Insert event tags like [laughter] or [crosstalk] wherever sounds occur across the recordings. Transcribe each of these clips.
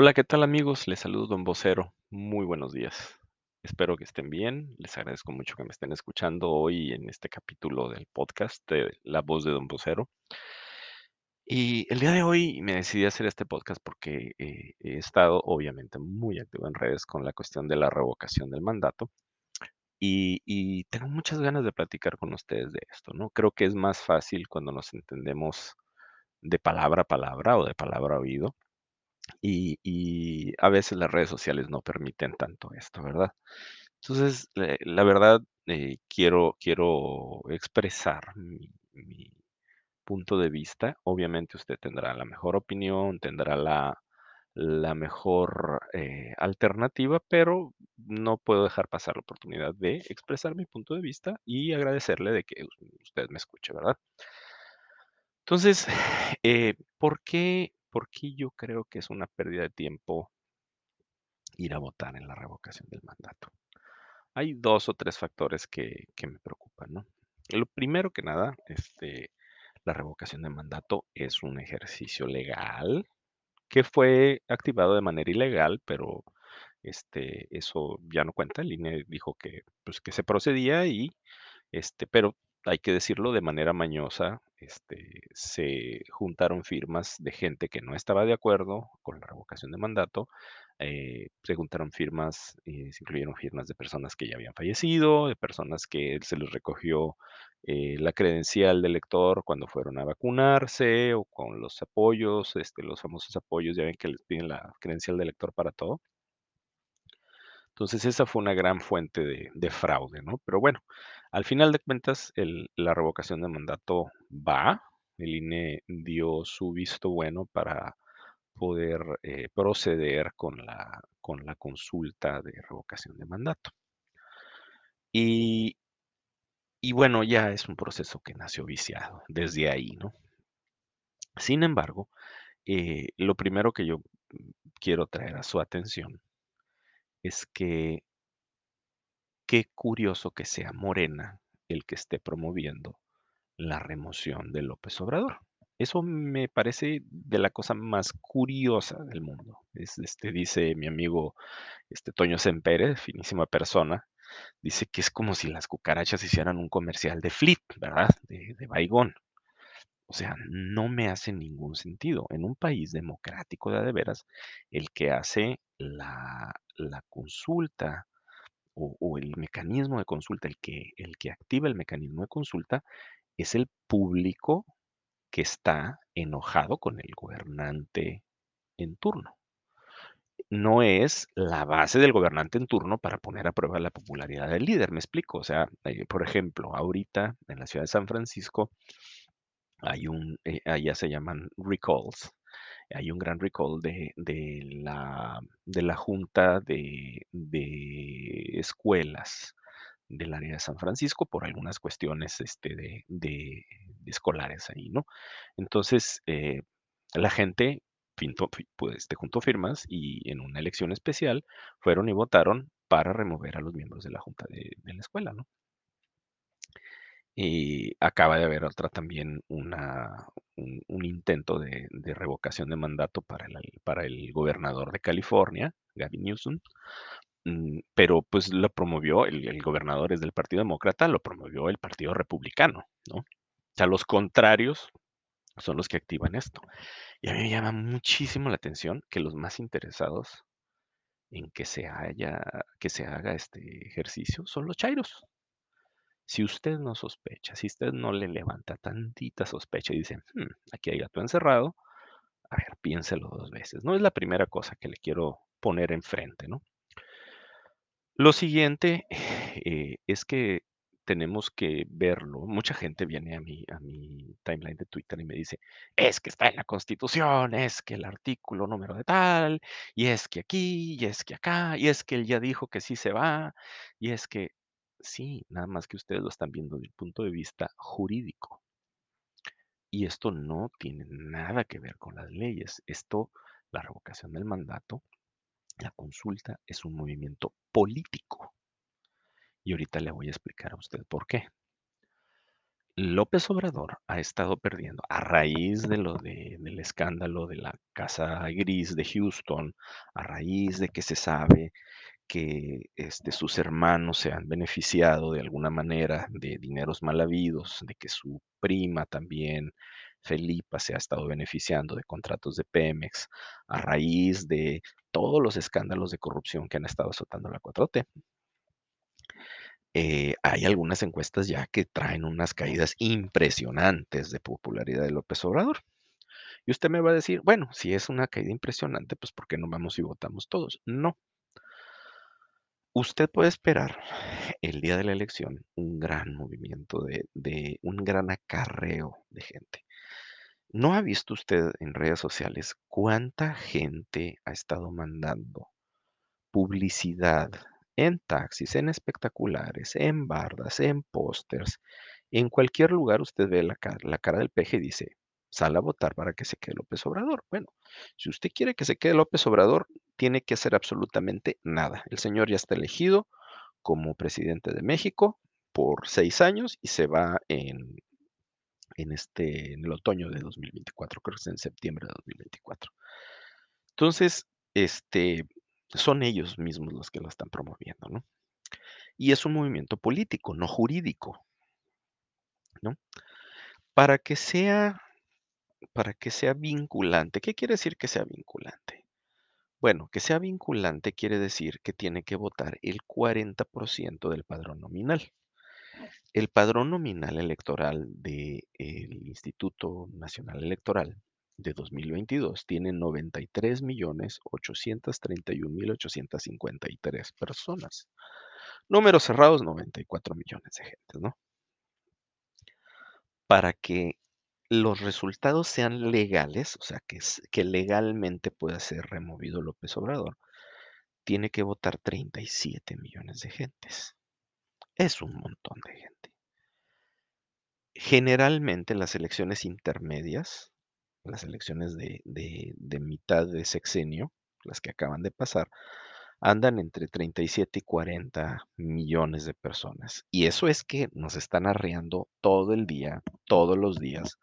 Hola, ¿qué tal amigos? Les saludo Don Vocero. Muy buenos días. Espero que estén bien. Les agradezco mucho que me estén escuchando hoy en este capítulo del podcast de La Voz de Don Vocero. Y el día de hoy me decidí hacer este podcast porque eh, he estado obviamente muy activo en redes con la cuestión de la revocación del mandato y, y tengo muchas ganas de platicar con ustedes de esto, ¿no? Creo que es más fácil cuando nos entendemos de palabra a palabra o de palabra a oído y a veces las redes sociales no permiten tanto esto, ¿verdad? Entonces, la verdad, eh, quiero quiero expresar mi mi punto de vista. Obviamente, usted tendrá la mejor opinión, tendrá la la mejor, eh, alternativa, pero no puedo dejar pasar la oportunidad de expresar mi punto de vista y agradecerle de que usted me escuche, ¿verdad? Entonces, [sighs] eh, ¿por qué por qué yo creo que es una pérdida de tiempo ir a votar en la revocación del mandato? Hay 2 o 3 factores que que me preocupan, ¿no? Lo primero que nada, este, la revocación de mandato es un ejercicio legal que fue activado de manera ilegal, pero, este, eso ya no cuenta. El INE dijo que, pues, que se procedía y este, pero hay que decirlo de manera mañosa, este, se juntaron firmas de gente que no estaba de acuerdo con la revocación de mandato, eh, se juntaron firmas, se incluyeron firmas de personas que ya habían fallecido, de personas que se les recogió eh, la credencial del elector cuando fueron a vacunarse o con los apoyos, este, los famosos apoyos, ya ven que les piden la credencial del elector para todo. Entonces, esa fue una gran fuente de fraude, ¿no? Pero bueno, al final de cuentas, la revocación de mandato va. El INE dio su visto bueno para poder, eh, proceder con la con la consulta de revocación de mandato. Y y bueno, ya es un proceso que nació viciado desde ahí, ¿no? Sin embargo, eh, lo primero que yo, mm, quiero traer a su atención es que Qué curioso que sea Morena el que esté promoviendo la remoción de López Obrador. Eso me parece de la cosa más curiosa del mundo. Es, este, dice mi amigo este, Toño Sempere, finísima persona, dice que es como si las cucarachas hicieran un comercial de Flit, ¿verdad? De, de Baigón. O sea, no me hace ningún sentido. En un país democrático de, veras, el que hace la, la consulta o, el mecanismo de consulta, el que, el que activa el mecanismo de consulta, es el público que está enojado con el gobernante en turno. No es la base del gobernante en turno para poner a prueba la popularidad del líder, me explico. O sea, eh, por ejemplo, ahorita en la ciudad de San Francisco hay un, eh, allá se llaman recalls, hay un gran recall de, de la, de la Junta de, de Escuelas del área de San Francisco por algunas cuestiones este, de, escolares ahí, ¿no? Entonces, eh, la gente pintó, pues, este, juntó firmas y en una elección especial fueron y votaron para remover a los miembros de la Junta de la escuela, ¿no? Y acaba de haber otra también un, intento de, revocación de mandato para el, para el gobernador de California, Gavin Newsom, mm, pero pues lo promovió, el, el gobernador es del Partido Demócrata, lo promovió el Partido Republicano, ¿no? O sea, los contrarios son los que activan esto. Y a mí me llama muchísimo la atención que los más interesados en que se haya, que se haga este ejercicio son los chairos. Si usted no sospecha, si usted no le levanta tantita sospecha y dice, "Hmm, aquí hay gato encerrado, a ver, piénselo dos veces. No es la primera cosa que le quiero poner enfrente, ¿no? Lo siguiente [sighs] eh, es que tenemos que verlo. Mucha gente viene a mi, a mi timeline de Twitter y me dice, es que está en la Constitución, es que el artículo número de tal, y es que aquí, y es que acá, y es que él ya dijo que sí se va, y es que sí, nada más que ustedes lo están viendo desde el punto de vista jurídico. Y esto no tiene nada que ver con las leyes. Esto, la revocación del mandato, la consulta es un movimiento político. Y ahorita le voy a explicar a usted por qué. López Obrador ha estado perdiendo, a raíz de lo de, de el escándalo de la Casa Gris de Houston, a raíz de que se sabe que este, sus hermanos se han beneficiado de alguna manera de dineros mal habidos, de que su prima también, Felipa, se ha estado beneficiando de contratos de Pemex a raíz de todos los escándalos de corrupción que han estado azotando la 4T. Eh, hay algunas encuestas ya que traen unas caídas impresionantes de popularidad de López Obrador. Y usted me va a decir, bueno, si es una caída impresionante, pues ¿por qué no vamos y votamos todos? No, Usted puede esperar el día de la elección un gran movimiento de, un gran acarreo de gente. ¿No ha visto usted en redes sociales cuánta gente ha estado mandando publicidad en taxis, en espectaculares, en bardas, en pósters? En cualquier lugar usted ve la, la cara del peje y dice, sal a votar para que se quede López Obrador. Bueno, si usted quiere que se quede López Obrador, tiene que hacer absolutamente nada. El señor ya está elegido como presidente de México por seis años y se va en, en, este, en el otoño de 2024, creo que es en septiembre de 2024. Entonces, este, son ellos mismos los que lo están promoviendo, ¿no? Y es un movimiento político, no jurídico, ¿no? Para que sea para que sea vinculante. ¿Qué quiere decir que sea vinculante? Bueno, que sea vinculante quiere decir que tiene que votar el 40% del padrón nominal. El padrón nominal electoral del Instituto Nacional Electoral de 2022 tiene 93.831.853 personas. Números cerrados, 94 millones de gente, ¿no? Para que los resultados sean legales, o sea, que, legalmente pueda ser removido López Obrador, tiene que votar 37 millones de gentes. Es un montón de gente. Generalmente las elecciones intermedias, las elecciones de mitad de sexenio, las que acaban de pasar, andan entre 37 y 40 millones de personas. Y eso es que nos están arreando todo el día, todos los días,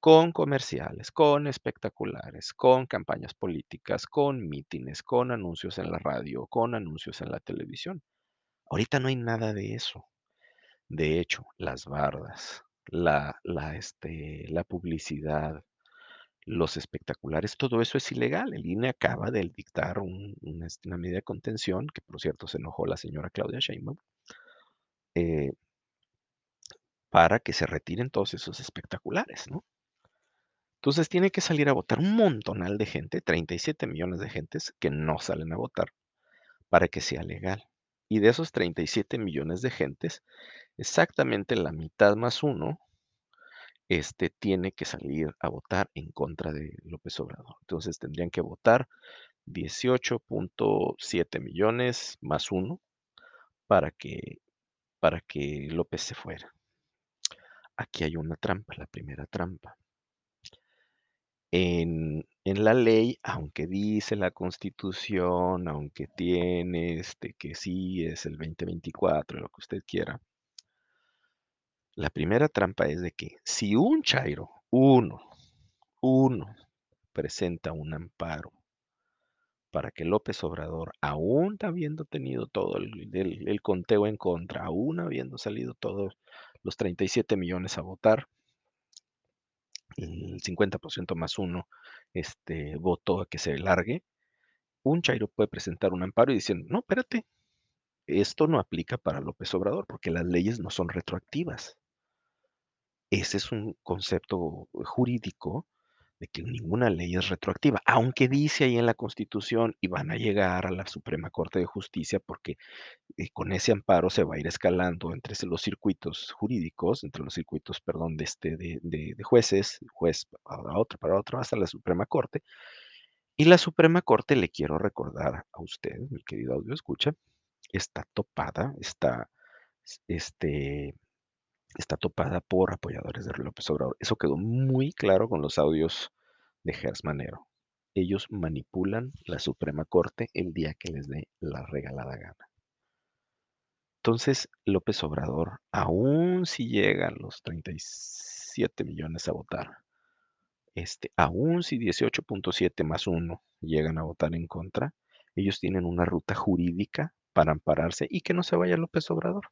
con comerciales, con espectaculares, con campañas políticas, con mítines, con anuncios en la radio, con anuncios en la televisión. Ahorita no hay nada de eso. De hecho, las bardas, la, la, este, la publicidad, los espectaculares, todo eso es ilegal. El INE acaba de dictar este, una, medida de contención, que por cierto se enojó la señora Claudia Sheinbaum, eh, para que se retiren todos esos espectaculares, ¿no? Entonces tiene que salir a votar un montonal de gente, 37 millones de gentes que no salen a votar para que sea legal. Y de esos 37 millones de gentes, exactamente la mitad más uno, este, tiene que salir a votar en contra de López Obrador. Entonces tendrían que votar 18.7 millones más uno para que, para que López se fuera. Aquí hay una trampa, la primera trampa. En, en la ley, aunque dice la Constitución, aunque tiene este que sí es el 2024, lo que usted quiera, la primera trampa es de que si un chairo, uno, uno, presenta un amparo para que López Obrador, aún habiendo tenido todo el, conteo en contra, aún habiendo salido todos los 37 millones a votar, el 50% más uno este, votó a que se largue, un chairo puede presentar un amparo y diciendo, no, espérate, esto no aplica para López Obrador porque las leyes no son retroactivas. Ese es un concepto jurídico de que ninguna ley es retroactiva, aunque dice ahí en la Constitución y van a llegar a la Suprema Corte de Justicia porque eh, con ese amparo se va a ir escalando entre los circuitos jurídicos, entre los circuitos, perdón, de, este, de, jueces, juez para otro, para otro, hasta la Suprema Corte. Y la Suprema Corte, le quiero recordar a usted, mi querido audio escucha, está topada, está este, está topada por apoyadores de López Obrador. Eso quedó muy claro con los audios de Gers Manero. Ellos manipulan la Suprema Corte el día que les dé la regalada gana. Entonces, López Obrador, aún si llegan los 37 millones a votar, este, aún si 18.7 más 1 llegan a votar en contra, ellos tienen una ruta jurídica para ampararse y que no se vaya López Obrador.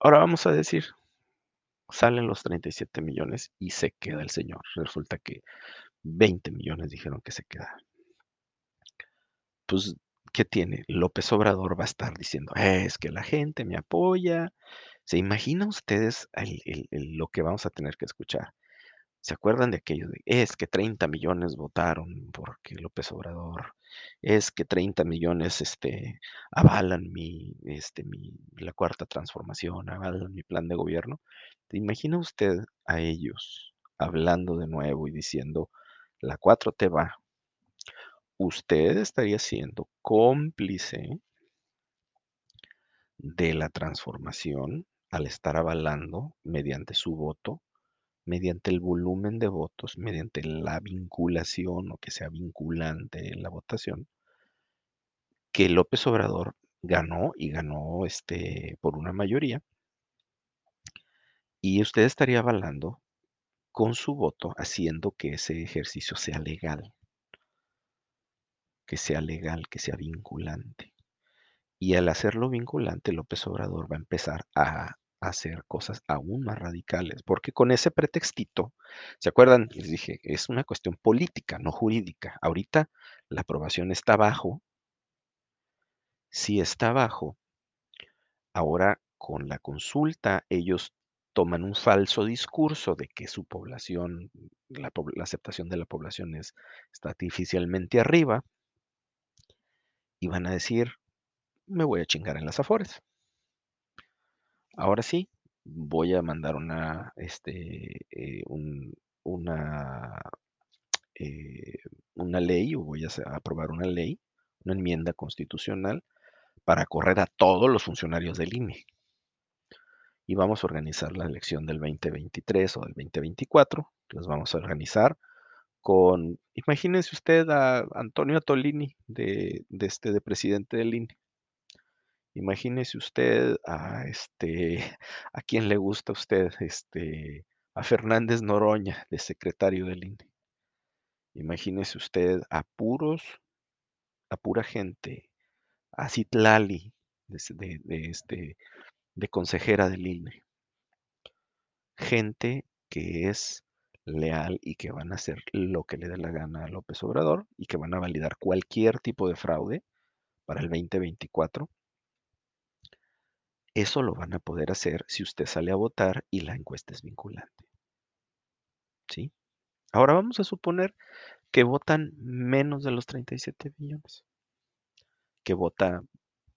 Ahora vamos a decir, salen los 37 millones y se queda el señor. Resulta que 20 millones dijeron que se queda. Pues, ¿qué tiene? López Obrador va a estar diciendo, es que la gente me apoya. ¿Se imaginan ustedes lo que vamos a tener que escuchar? ¿Se acuerdan de aquello de, es que 30 millones votaron porque López Obrador, es que 30 millones este, avalan mi, este, mi, la cuarta transformación, avalan mi plan de gobierno? ¿Te imagina usted a ellos hablando de nuevo y diciendo, la 4T va? Usted estaría siendo cómplice de la transformación al estar avalando mediante su voto mediante el volumen de votos, mediante la vinculación o que sea vinculante en la votación, que López Obrador ganó y ganó este, por una mayoría, y usted estaría avalando con su voto, haciendo que ese ejercicio sea legal, que sea legal, que sea vinculante. Y al hacerlo vinculante, López Obrador va a empezar a hacer cosas aún más radicales, porque con ese pretextito, ¿se acuerdan? Les dije, es una cuestión política, no jurídica. Ahorita la aprobación está bajo. Si está bajo, ahora con la consulta ellos toman un falso discurso de que su población, la, aceptación de la población es, está artificialmente arriba, y van a decir, me voy a chingar en las afores. Ahora sí, voy a mandar una, este, eh, una, eh, una ley, o voy a aprobar una ley, una enmienda constitucional para correr a todos los funcionarios del INE. Y vamos a organizar la elección del 2023 o del 2024. Los vamos a organizar con, imagínense usted a Antonio Tolini de, de, este, de presidente del INE. Imagínese usted a este, [laughs] a quién le gusta a usted, este, a Fernández Noroña, de secretario del INE. Imagínese usted a puros, a pura gente, a Citlali, de, de, este, de consejera del INE. Gente que es leal y que van a hacer lo que le dé la gana a López Obrador y que van a validar cualquier tipo de fraude para el 2024 eso lo van a poder hacer si usted sale a votar y la encuesta es vinculante. ¿Sí? Ahora vamos a suponer que votan menos de los 37 millones, que vota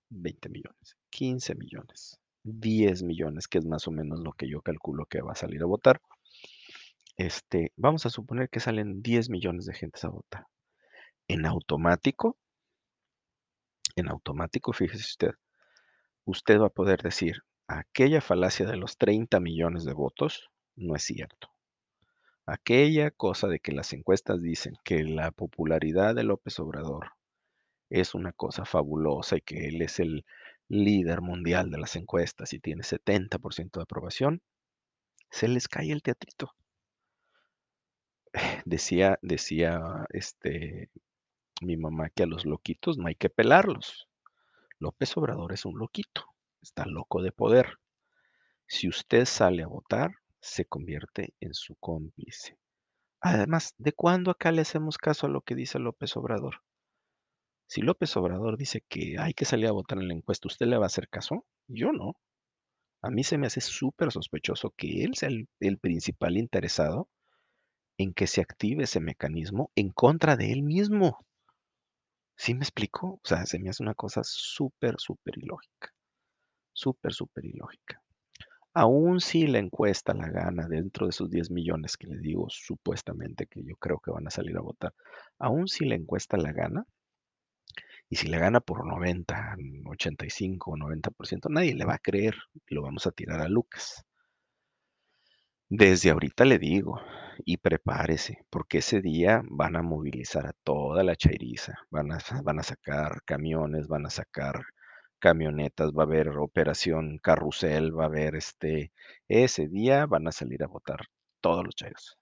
20 millones, 15 millones, 10 millones, que es más o menos lo que yo calculo que va a salir a votar. Este, vamos a suponer que salen 10 millones de gentes a votar. En automático, en automático, fíjese usted, usted va a poder decir, aquella falacia de los 30 millones de votos no es cierto. Aquella cosa de que las encuestas dicen que la popularidad de López Obrador es una cosa fabulosa y que él es el líder mundial de las encuestas y tiene 70% de aprobación, se les cae el teatrito. [sighs] Decía, decía este, mi mamá que a los loquitos no hay que pelarlos. López Obrador es un loquito, está loco de poder. Si usted sale a votar, se convierte en su cómplice. Además, ¿de cuándo acá le hacemos caso a lo que dice López Obrador? Si López Obrador dice que hay que salir a votar en la encuesta, ¿usted le va a hacer caso? Yo no. A mí se me hace súper sospechoso que él sea el, el, principal interesado en que se active ese mecanismo en contra de él mismo. ¿Sí me explico? O sea, se me hace una cosa súper, súper ilógica. Súper, súper ilógica. Aún si la encuesta la gana dentro de esos 10 millones que le digo supuestamente que yo creo que van a salir a votar, aún si la encuesta la gana, y si la gana por 90, 85 o 90%, nadie le va a creer. Lo vamos a tirar a Lucas. Desde ahorita le digo, y prepárese, porque ese día van a movilizar a toda la chairiza, van a, van a sacar camiones, van a sacar camionetas, va a haber operación carrusel, va a haber este, ese día van a salir a votar todos los chairos.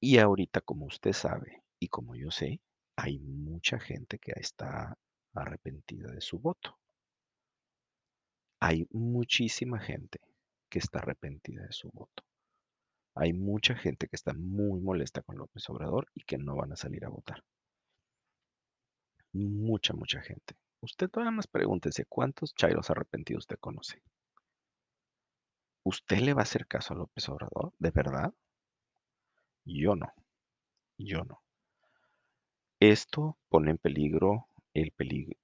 Y ahorita, como usted sabe y como yo sé, hay mucha gente que está arrepentida de su voto. Hay muchísima gente que está arrepentida de su voto. Hay mucha gente que está muy molesta con López Obrador y que no van a salir a votar. Mucha, mucha gente. Usted todavía más pregúntese cuántos chairos arrepentidos usted conoce. ¿Usted le va a hacer caso a López Obrador? ¿De verdad? Yo no. Yo no. Esto pone en peligro el,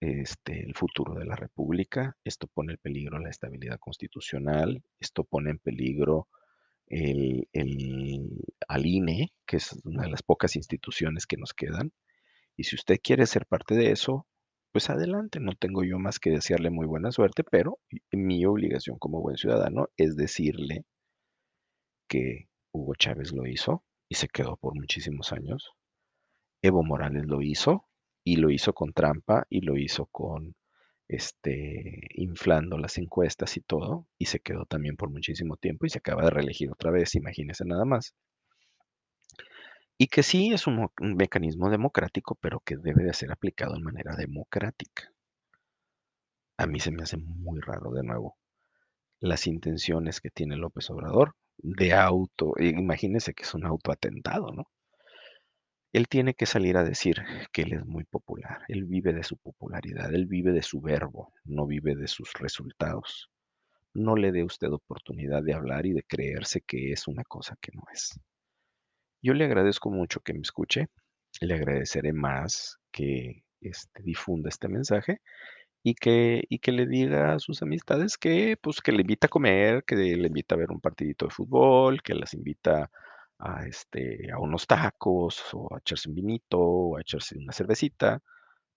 este, el futuro de la República, esto pone en peligro la estabilidad constitucional, esto pone en peligro el, al INE, que es una de las pocas instituciones que nos quedan. Y si usted quiere ser parte de eso, pues adelante, no tengo yo más que desearle muy buena suerte, pero mi obligación como buen ciudadano es decirle que Hugo Chávez lo hizo y se quedó por muchísimos años. Evo Morales lo hizo y lo hizo con trampa y lo hizo con este, inflando las encuestas y todo, y se quedó también por muchísimo tiempo y se acaba de reelegir otra vez, imagínese nada más. Y que sí es un, mecanismo democrático, pero que debe de ser aplicado de manera democrática. A mí se me hace muy raro de nuevo las intenciones que tiene López Obrador de auto, imagínese que es un autoatentado, ¿no? Él tiene que salir a decir que él es muy popular, él vive de su popularidad, él vive de su verbo, no vive de sus resultados. No le dé usted oportunidad de hablar y de creerse que es una cosa que no es. Yo le agradezco mucho que me escuche, le agradeceré más que este, difunda este mensaje y que, y que le diga a sus amistades que, pues, que le invita a comer, que le invita a ver un partidito de fútbol, que las invita a, este, a unos tacos o a echarse un vinito o a echarse una cervecita,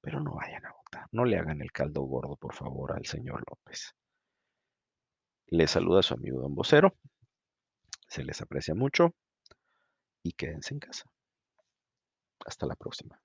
pero no vayan a votar, no le hagan el caldo gordo, por favor, al señor López. Le saluda su amigo Don Vocero, se les aprecia mucho y quédense en casa. Hasta la próxima.